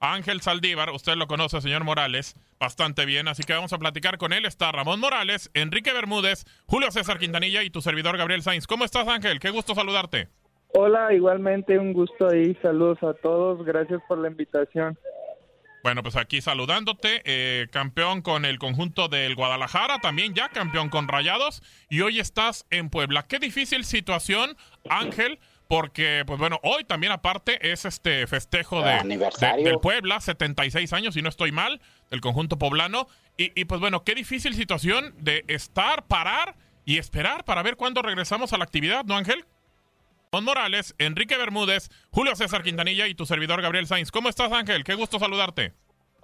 Ángel Saldívar, usted lo conoce, señor Morales, bastante bien, así que vamos a platicar con él. Está Ramón Morales, Enrique Bermúdez, Julio César Quintanilla y tu servidor Gabriel Sainz. ¿Cómo estás, Ángel? Qué gusto saludarte. Hola, igualmente un gusto ahí. Saludos a todos. Gracias por la invitación. Bueno, pues aquí saludándote, eh, campeón con el conjunto del Guadalajara, también ya campeón con Rayados, y hoy estás en Puebla. Qué difícil situación, Ángel, porque, pues bueno, hoy también aparte es este festejo de, de- del Puebla, 76 años, si no estoy mal, del conjunto poblano, y, y, pues bueno, qué difícil situación de estar, parar y esperar para ver cuándo regresamos a la actividad, ¿no, Ángel? Don Morales, Enrique Bermúdez, Julio César Quintanilla y tu servidor Gabriel Sainz. ¿Cómo estás, Ángel? Qué gusto saludarte.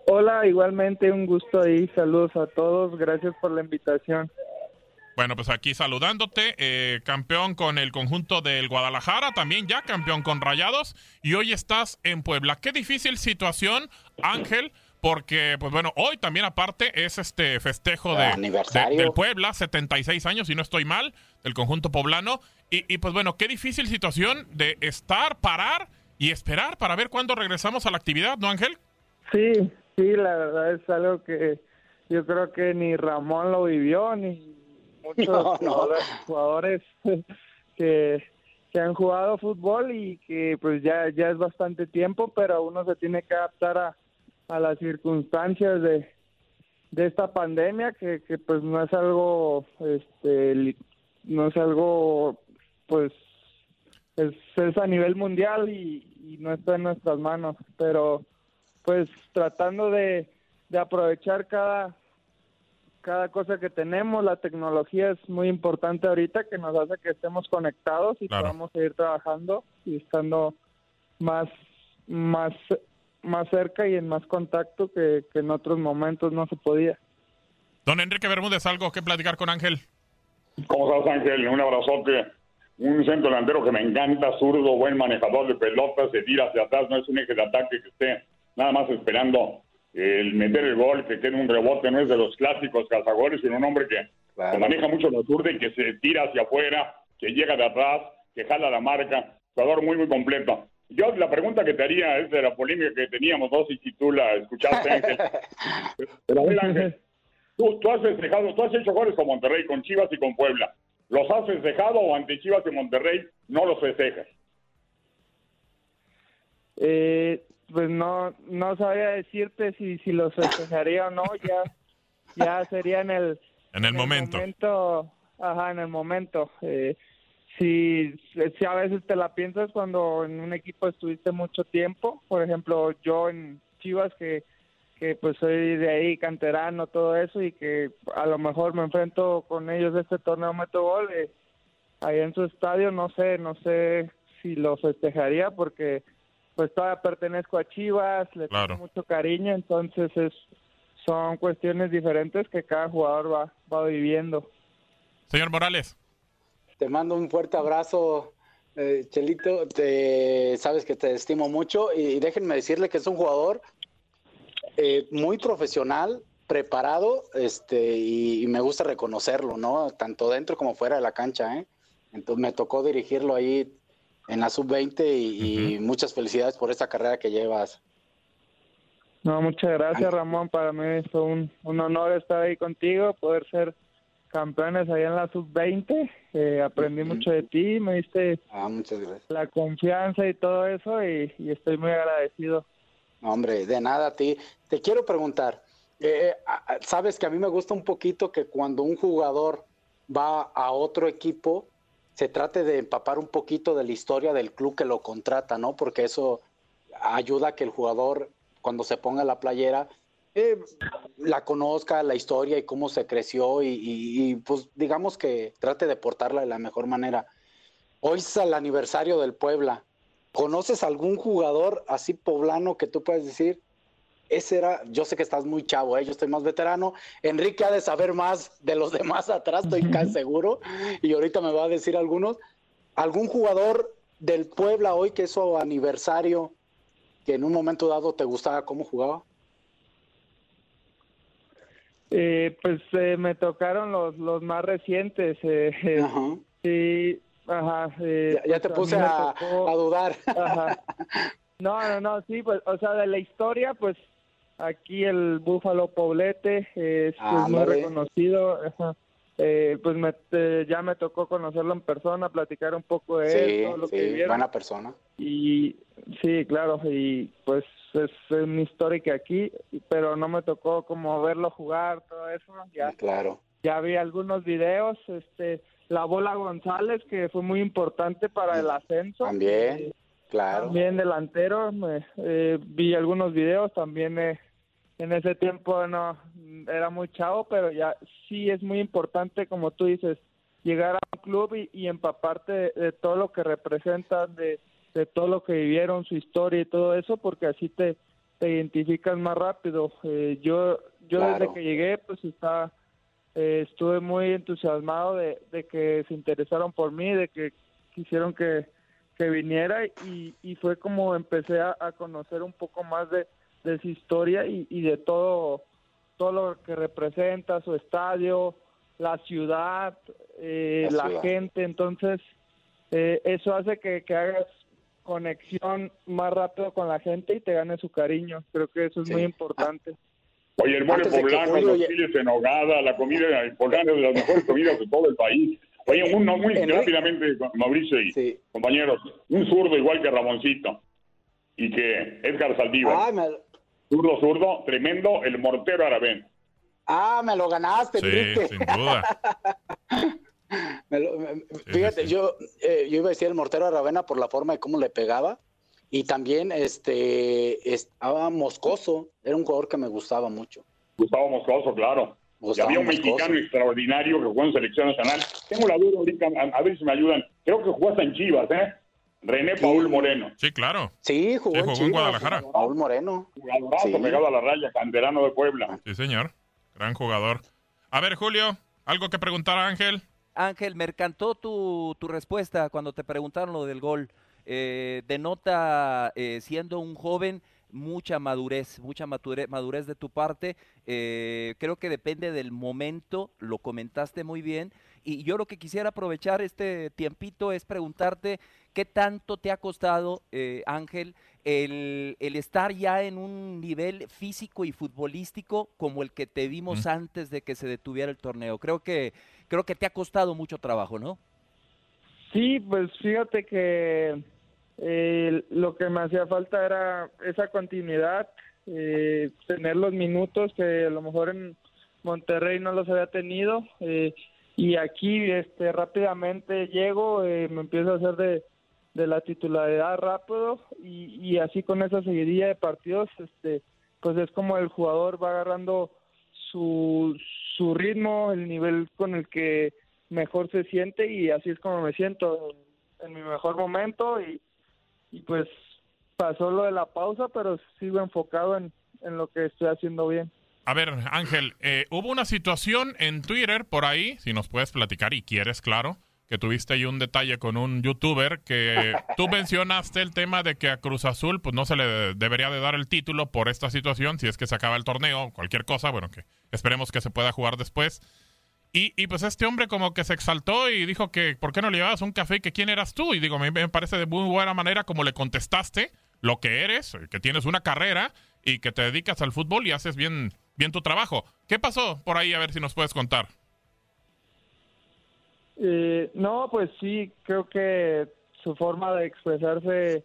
Hola, igualmente un gusto ahí. Saludos a todos. Gracias por la invitación. Bueno, pues aquí saludándote, eh, campeón con el conjunto del Guadalajara, también ya campeón con Rayados, y hoy estás en Puebla. Qué difícil situación, Ángel, porque, pues bueno, hoy también aparte es este festejo de, de- del Puebla, 76 años, si no estoy mal, del conjunto poblano, y, y, pues bueno, qué difícil situación de estar, parar y esperar para ver cuándo regresamos a la actividad, ¿no, Ángel? Sí, sí, la verdad es algo que yo creo que ni Ramón lo vivió, ni muchos No, no. jugadores, jugadores que, que han jugado fútbol y que pues ya, ya es bastante tiempo, pero uno se tiene que adaptar a, a las circunstancias de, de esta pandemia, que, que pues no es algo, este, no es algo, pues es, es a nivel mundial y, y no está en nuestras manos, pero pues tratando de, de aprovechar cada cada cosa que tenemos, la tecnología es muy importante ahorita que nos hace que estemos conectados y Claro. podamos seguir trabajando y estando más más más cerca y en más contacto que, que en otros momentos no se podía. Don Enrique Bermúdez, algo que platicar con Ángel. ¿Cómo estás, Ángel? Un abrazote. Un centro delantero que me encanta, zurdo, buen manejador de pelotas, se tira hacia atrás, no es un eje de ataque que esté nada más esperando el meter el gol, que quede un rebote, no es de los clásicos cazagoles, sino un hombre que, maneja mucho la zurda y que se tira hacia afuera, que llega de atrás, que jala la marca, jugador muy, muy completo. Yo la pregunta que te haría es de la polémica que teníamos dos y si tú la escuchaste, Ángel. Pero a ver, Ángel, tú, tú has festejado, tú has hecho goles con Monterrey, con Chivas y con Puebla. ¿Los has festejado o ante Chivas y Monterrey no los festejas? Eh, pues no no sabía decirte si si los festejaría o no, ya ya sería en el En el momento. momento ajá, en el momento. Eh, si, si a veces te la piensas cuando en un equipo estuviste mucho tiempo, por ejemplo, yo en Chivas que que pues soy de ahí canterano todo eso y que a lo mejor me enfrento con ellos este torneo meto gol eh, ahí en su estadio no sé no sé si lo festejaría porque pues todavía pertenezco a Chivas le tengo mucho cariño entonces es son cuestiones diferentes que cada jugador va va viviendo señor Morales te mando un fuerte abrazo eh, Chelito, te, sabes que te estimo mucho y déjenme decirle que es un jugador eh, muy profesional, preparado, este, y, me gusta reconocerlo, ¿no? Tanto dentro como fuera de la cancha, ¿eh? Entonces me tocó dirigirlo ahí en la sub-20 y, muchas felicidades por esta carrera que llevas. No, muchas gracias Ramón, para mí es un, honor estar ahí contigo, poder ser campeones ahí en la sub-20, eh, aprendí mucho de ti, me diste ah, la confianza y todo eso y estoy muy agradecido. Hombre, de nada a ti. Te quiero preguntar, eh, eh, sabes que a mí me gusta un poquito que cuando un jugador va a otro equipo, se trate de empapar un poquito de la historia del club que lo contrata, ¿no? Porque eso ayuda a que el jugador, cuando se ponga la playera, eh, la conozca, la historia y cómo se creció y, y, pues digamos que trate de portarla de la mejor manera. Hoy es el aniversario del Puebla. ¿Conoces algún jugador así poblano que tú puedes decir? Ese era, yo sé que estás muy chavo, ¿eh? yo estoy más veterano. Enrique ha de saber más de los demás atrás, estoy casi seguro. Y ahorita me va a decir algunos. ¿Algún jugador del Puebla hoy que es su aniversario, que en un momento dado te gustaba cómo jugaba? Eh, pues eh, me tocaron los, los más recientes. Eh, Ajá. Sí, Ajá, ya, te puse a, dudar. No, no, no, sí, pues, o sea, de la historia, pues aquí el Búfalo Poblete es pues, muy reconocido. Eh, pues me, ya me tocó conocerlo en persona, platicar un poco de él, todo lo que vivieron. buena persona. Y sí, claro, y pues es una histórica aquí, pero no me tocó como verlo jugar, todo eso. Ya, claro. Ya vi algunos videos, este la bola González, que fue muy importante para el ascenso. También, eh, claro. También delantero, eh, vi algunos videos, también eh, en ese tiempo no era muy chavo, pero ya sí es muy importante, como tú dices, llegar a un club y, empaparte de, todo lo que representan, de, de todo lo que vivieron, su historia y todo eso, porque así te, te identificas más rápido. yo yo desde que llegué, pues estaba eh, estuve muy entusiasmado de, que se interesaron por mí, de que quisieron que, viniera y, y, fue como empecé a, conocer un poco más de, su historia y, de todo, todo lo que representa su estadio, la ciudad, eh, la, gente, entonces eh, eso hace que, que, hagas conexión más rápido con la gente y te gane su cariño, creo que eso es muy importante. Oye, el mole poblano, los chiles en hogada, la comida poblana es de las mejores comidas de todo el país. Oye, uno muy rápidamente, Mauricio y compañeros, un zurdo igual que Ramoncito y que Edgar Saldívar. Ah, zurdo, zurdo, tremendo, el mortero Arabén. Ah, me lo ganaste, sí, sin duda. fíjate, Yo, eh, yo iba a decir el mortero Aravena por la forma de cómo le pegaba, y también este estaba Moscoso, era un jugador que me gustaba mucho. Gustavo Moscoso, claro. Y había un mexicano extraordinario que jugó en selección nacional. Tengo la duda ahorita, a, ver si me ayudan. Creo que jugó hasta en Chivas, ¿eh? René Paul Moreno. Sí, claro. Sí, jugó, en, Guadalajara. Paul Moreno. Jugadorazo, sí. pegado a la raya, canterano de Puebla. Sí, señor. Gran jugador. A ver, Julio, ¿algo que preguntar a Ángel? Ángel, me encantó tu, tu respuesta cuando te preguntaron lo del gol eh, denota, eh, siendo un joven, mucha madurez, mucha madurez, de tu parte. Eh, creo que depende del momento, lo comentaste muy bien. Y yo lo que quisiera aprovechar este tiempito es preguntarte qué tanto te ha costado, eh, Ángel, el, estar ya en un nivel físico y futbolístico como el que te vimos antes de que se detuviera el torneo. Creo que, creo que te ha costado mucho trabajo, ¿no? Sí, pues fíjate que eh, lo que me hacía falta era esa continuidad, eh, tener los minutos que a lo mejor en Monterrey no los había tenido. Eh, y aquí este rápidamente llego, eh, me empiezo a hacer de, de la titularidad rápido y, y así con esa seguidilla de partidos, este pues es como el jugador va agarrando su, su ritmo, el nivel con el que mejor se siente y así es como me siento en, mi mejor momento y, y pues pasó lo de la pausa, pero sigo enfocado en, en lo que estoy haciendo bien. A ver, Ángel, eh, hubo una situación en Twitter por ahí, si nos puedes platicar y quieres, claro, que tuviste ahí un detalle con un youtuber que tú mencionaste el tema de que a Cruz Azul pues no se le debería de dar el título por esta situación, si es que se acaba el torneo, cualquier cosa, bueno, que esperemos que se pueda jugar después. Y, y pues este hombre como que se exaltó y dijo que ¿por qué no le llevabas un café que quién eras tú? Y digo, mí me parece de muy buena manera como le contestaste lo que eres, que tienes una carrera y que te dedicas al fútbol y haces bien, bien tu trabajo. ¿Qué pasó por ahí? A ver si nos puedes contar. Eh, no, pues sí, creo que su forma de expresarse,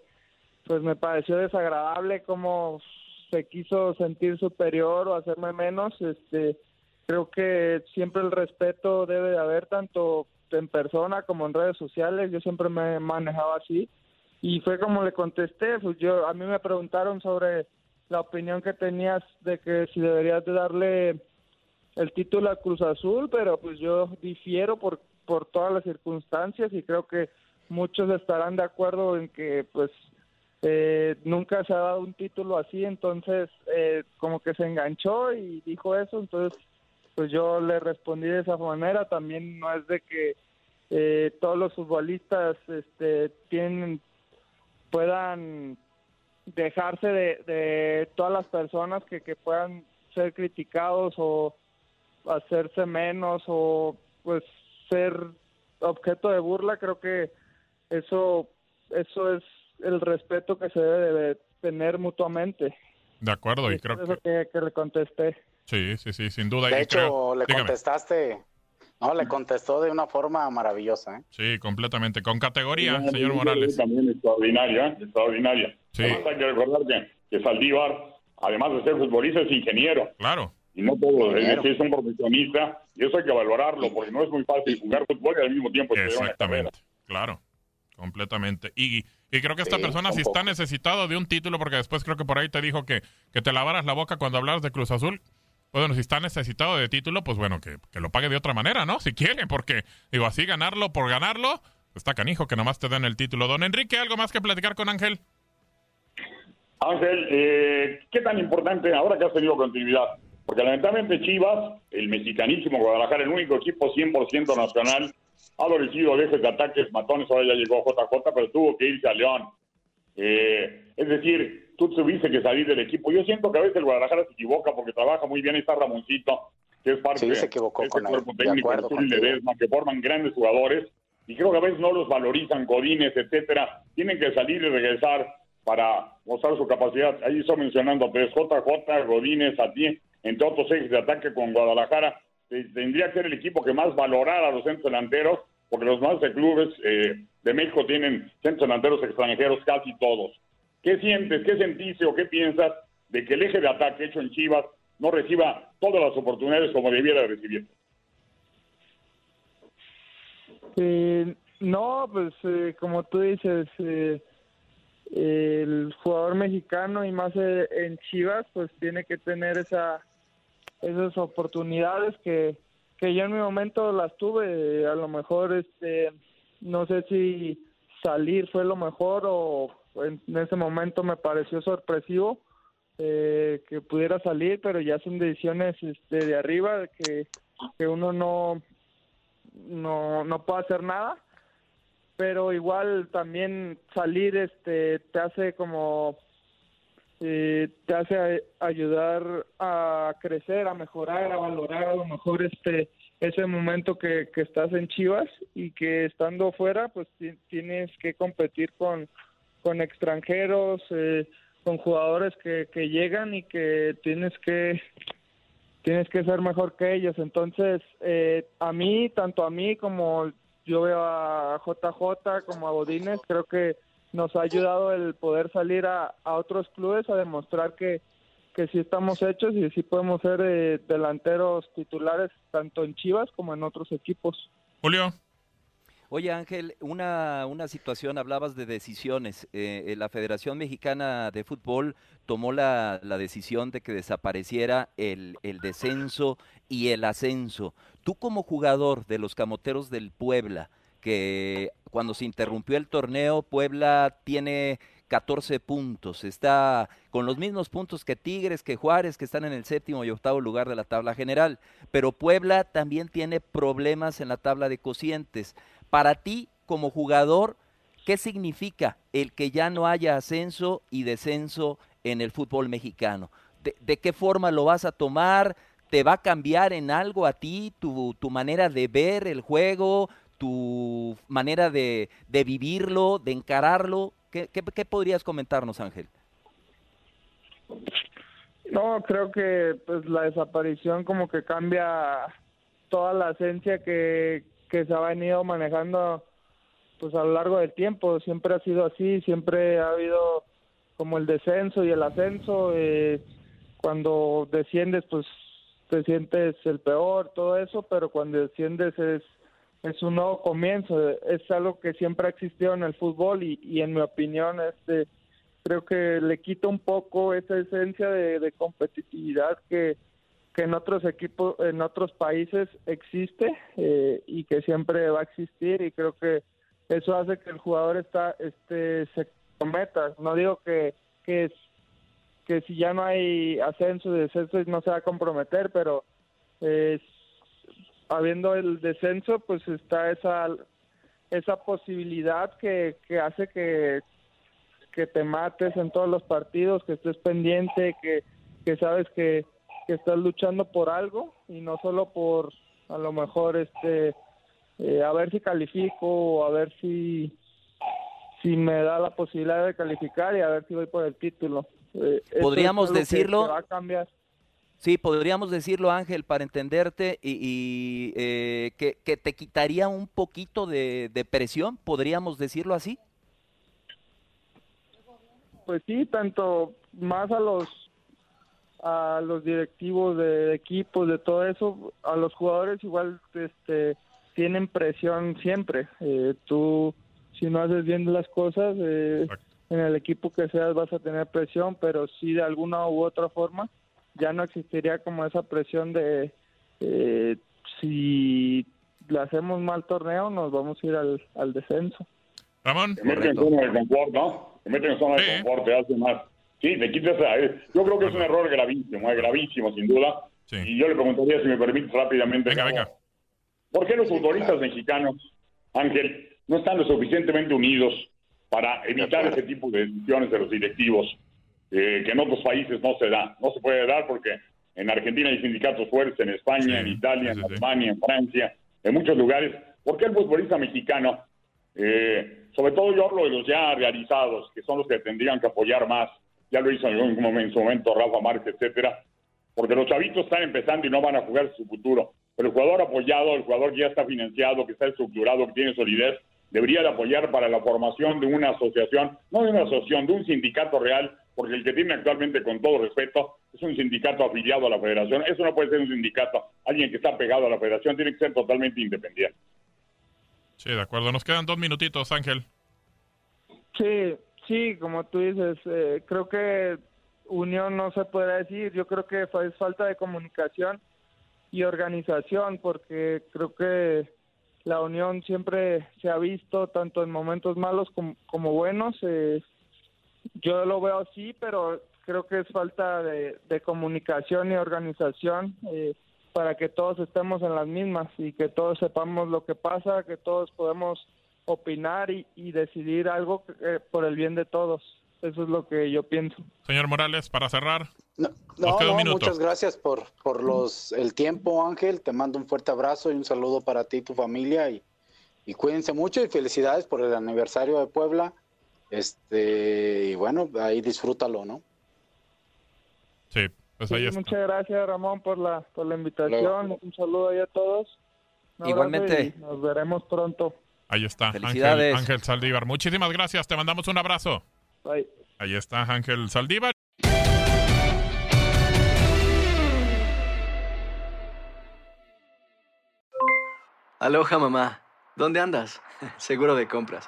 pues me pareció desagradable, como se quiso sentir superior o hacerme menos. Este, creo que siempre el respeto debe de haber tanto en persona como en redes sociales. Yo siempre me he manejado así y fue como le contesté. Pues yo a mí me preguntaron sobre la opinión que tenías de que si deberías de darle el título a Cruz Azul, pero pues yo difiero por por todas las circunstancias y creo que muchos estarán de acuerdo en que pues eh, nunca se ha dado un título así, entonces eh, como que se enganchó y dijo eso, entonces pues yo le respondí de esa manera, también no es de que eh, todos los futbolistas este, tienen puedan dejarse de, de todas las personas que, que puedan ser criticados o hacerse menos o pues ser objeto de burla, creo que eso, eso es el respeto que se debe de tener mutuamente. De acuerdo, y, creo que... que... le contesté. Sí, sí, sí, sin duda. De hecho, le contestaste, no, le contestó de una forma maravillosa. ¿eh? Sí, completamente, con categoría, señor Morales. También extraordinaria, extraordinaria. Sí. Además hay que recordar que, que Saldívar, además de ser futbolista, es ingeniero. Claro. Y no todo, es, es un profesionista y eso hay que valorarlo, porque no es muy fácil jugar fútbol y al mismo tiempo Exactamente, claro, completamente. Y, y creo que esta persona si está necesitado de un título, porque después creo que por ahí te dijo que, que te lavaras la boca cuando hablas de Cruz Azul. Bueno, si está necesitado de título, pues bueno, que, que lo pague de otra manera, ¿no? Si quiere, porque digo, así ganarlo por ganarlo, está canijo que nomás te den el título. Don Enrique, ¿algo más que platicar con Ángel? Ángel, eh, ¿qué tan importante ahora que has tenido continuidad? Porque lamentablemente Chivas, el mexicanísimo Guadalajara, el único equipo 100% nacional, ha adolecido de ataques matones, ahora ya llegó JJ, pero tuvo que irse a León. Eh, es decir, tú tuviste que salir del equipo. Yo siento que a veces el Guadalajara se equivoca porque trabaja muy bien. Ahí está Ramoncito, que es parte sí, se equivocó de con cuerpo técnico Ledesma, que forman grandes jugadores. Y creo que a veces no los valorizan, Godines, etcétera. Tienen que salir y regresar para mostrar su capacidad. Ahí estoy mencionando a JJ, Godines, a ti entre otros ejes de ataque con Guadalajara, tendría que ser el equipo que más valorara a los centros delanteros, porque los más de clubes eh, de México tienen centros delanteros extranjeros casi todos. ¿Qué sientes, qué sentiste o qué piensas de que el eje de ataque hecho en Chivas no reciba todas las oportunidades como debiera recibir? Eh, no, pues eh, como tú dices, eh, el jugador mexicano y más en Chivas, pues tiene que tener esa esas oportunidades que, que yo en mi momento las tuve. A lo mejor, este, no sé si salir fue lo mejor o en, ese momento me pareció sorpresivo eh, que pudiera salir, pero ya son decisiones este, de arriba que, que uno no, no, no puede hacer nada. Pero igual también salir este te hace como eh, te hace ayudar a crecer, a mejorar, a valorar a lo mejor este ese momento que, que estás en Chivas y que estando fuera pues tienes que competir con, con extranjeros, eh, con jugadores que, que llegan y que tienes que tienes que ser mejor que ellos. Entonces, eh, a mí, tanto a mí como yo veo a JJ como a Bodines, creo que nos ha ayudado el poder salir a, otros clubes a demostrar que, que sí estamos hechos y sí podemos ser eh, delanteros titulares tanto en Chivas como en otros equipos. Julio. Oye Ángel, una, una situación, hablabas de decisiones. Eh, eh, la Federación Mexicana de Fútbol tomó la, la decisión de que desapareciera el, el, descenso y el ascenso. Tú como jugador de los Camoteros del Puebla, que cuando se interrumpió el torneo, Puebla tiene 14 puntos, está con los mismos puntos que Tigres, que Juárez, que están en el séptimo y octavo lugar de la tabla general, pero Puebla también tiene problemas en la tabla de cocientes. Para ti, como jugador, ¿qué significa el que ya no haya ascenso y descenso en el fútbol mexicano? ¿De, qué forma lo vas a tomar? ¿Te va a cambiar en algo a ti tu, tu manera de ver el juego, tu manera de, de vivirlo, de encararlo? ¿Qué, ¿Qué, podrías comentarnos, Ángel? No, creo que pues la desaparición como que cambia toda la esencia que, que se ha venido manejando pues a lo largo del tiempo. Siempre ha sido así, siempre ha habido como el descenso y el ascenso. Eh, cuando desciendes, pues te sientes el peor, todo eso, pero cuando desciendes es, es un nuevo comienzo. Es algo que siempre ha existido en el fútbol y, y en mi opinión, este creo que le quita un poco esa esencia de, competitividad que, que en otros equipos, en otros países existe eh, y que siempre va a existir y creo que eso hace que el jugador está, este, se cometa. No digo que, que, que si ya no hay ascenso y descenso no se va a comprometer, pero eh, habiendo el descenso, pues está esa esa posibilidad que, que hace que, que te mates en todos los partidos, que estés pendiente, que, que sabes que, que estás luchando por algo y no solo por a lo mejor este eh, a ver si califico o a ver si si me da la posibilidad de calificar y a ver si voy por el título. Eh, podríamos decirlo. Que, que va a cambiar. Sí, podríamos decirlo, Ángel, para entenderte y, y eh, que, que, te quitaría un poquito de, de presión, podríamos decirlo así. Pues sí, tanto más a los a los directivos de equipos, de todo eso, a los jugadores igual este tienen presión siempre. Eh, tú, si no haces bien las cosas, eh, en el equipo que seas vas a tener presión, pero si de alguna u otra forma ya no existiría como esa presión de eh, si le hacemos mal torneo nos vamos a ir al, al descenso. Ramón. Te meten en zona de confort, ¿no? Te meten en zona de sí. confort, te hace más. Sí, te quitas. Yo creo que es un error gravísimo, es gravísimo, sin duda. Sí. Y yo le preguntaría, si me permites rápidamente. Venga, venga. ¿Por qué los futbolistas mexicanos, Ángel, no están lo suficientemente unidos para evitar ese tipo de decisiones de los directivos eh, que en otros países no se da? No se puede dar porque en Argentina hay sindicatos fuertes, en España, sí, en Italia, en Alemania, en Francia, en muchos lugares. ¿Por qué el futbolista mexicano, eh, sobre todo yo hablo de los ya realizados, que son los que tendrían que apoyar más, ya lo hizo en, un momento, en su momento Rafa Márquez, etcétera, porque los chavitos están empezando y no van a jugar su futuro. Pero el jugador apoyado, el jugador que ya está financiado, que está estructurado, que tiene solidez, debería de apoyar para la formación de una asociación, no de una asociación, de un sindicato real, porque el que tiene actualmente, con todo respeto, es un sindicato afiliado a la federación. Eso no puede ser un sindicato. Alguien que está pegado a la federación tiene que ser totalmente independiente. Sí, de acuerdo. Nos quedan dos minutitos, Ángel. Sí, sí, como tú dices, eh, creo que unión no se puede decir. Yo creo que es falta de comunicación y organización, porque creo que la unión siempre se ha visto tanto en momentos malos como, como buenos. Eh, yo lo veo así, pero creo que es falta de, de comunicación y organización eh, para que todos estemos en las mismas y que todos sepamos lo que pasa, que todos podemos opinar y, y decidir algo eh, por el bien de todos. Eso es lo que yo pienso. Señor Morales, para cerrar. No, no, no muchas gracias por, por los, el tiempo, Ángel. Te mando un fuerte abrazo y un saludo para ti y tu familia. Y, y cuídense mucho y felicidades por el aniversario de Puebla. Este, y bueno, ahí disfrútalo, ¿no? Sí, pues ahí sí, está. Muchas gracias, Ramón, por la, por la invitación. Un saludo ahí a todos. Igualmente. Nos veremos pronto. Ahí está, Ángel, Ángel Saldívar. Muchísimas gracias, te mandamos un abrazo. Bye. Ahí está Ángel Saldívar. Aloha, mamá. ¿Dónde andas? Seguro de compras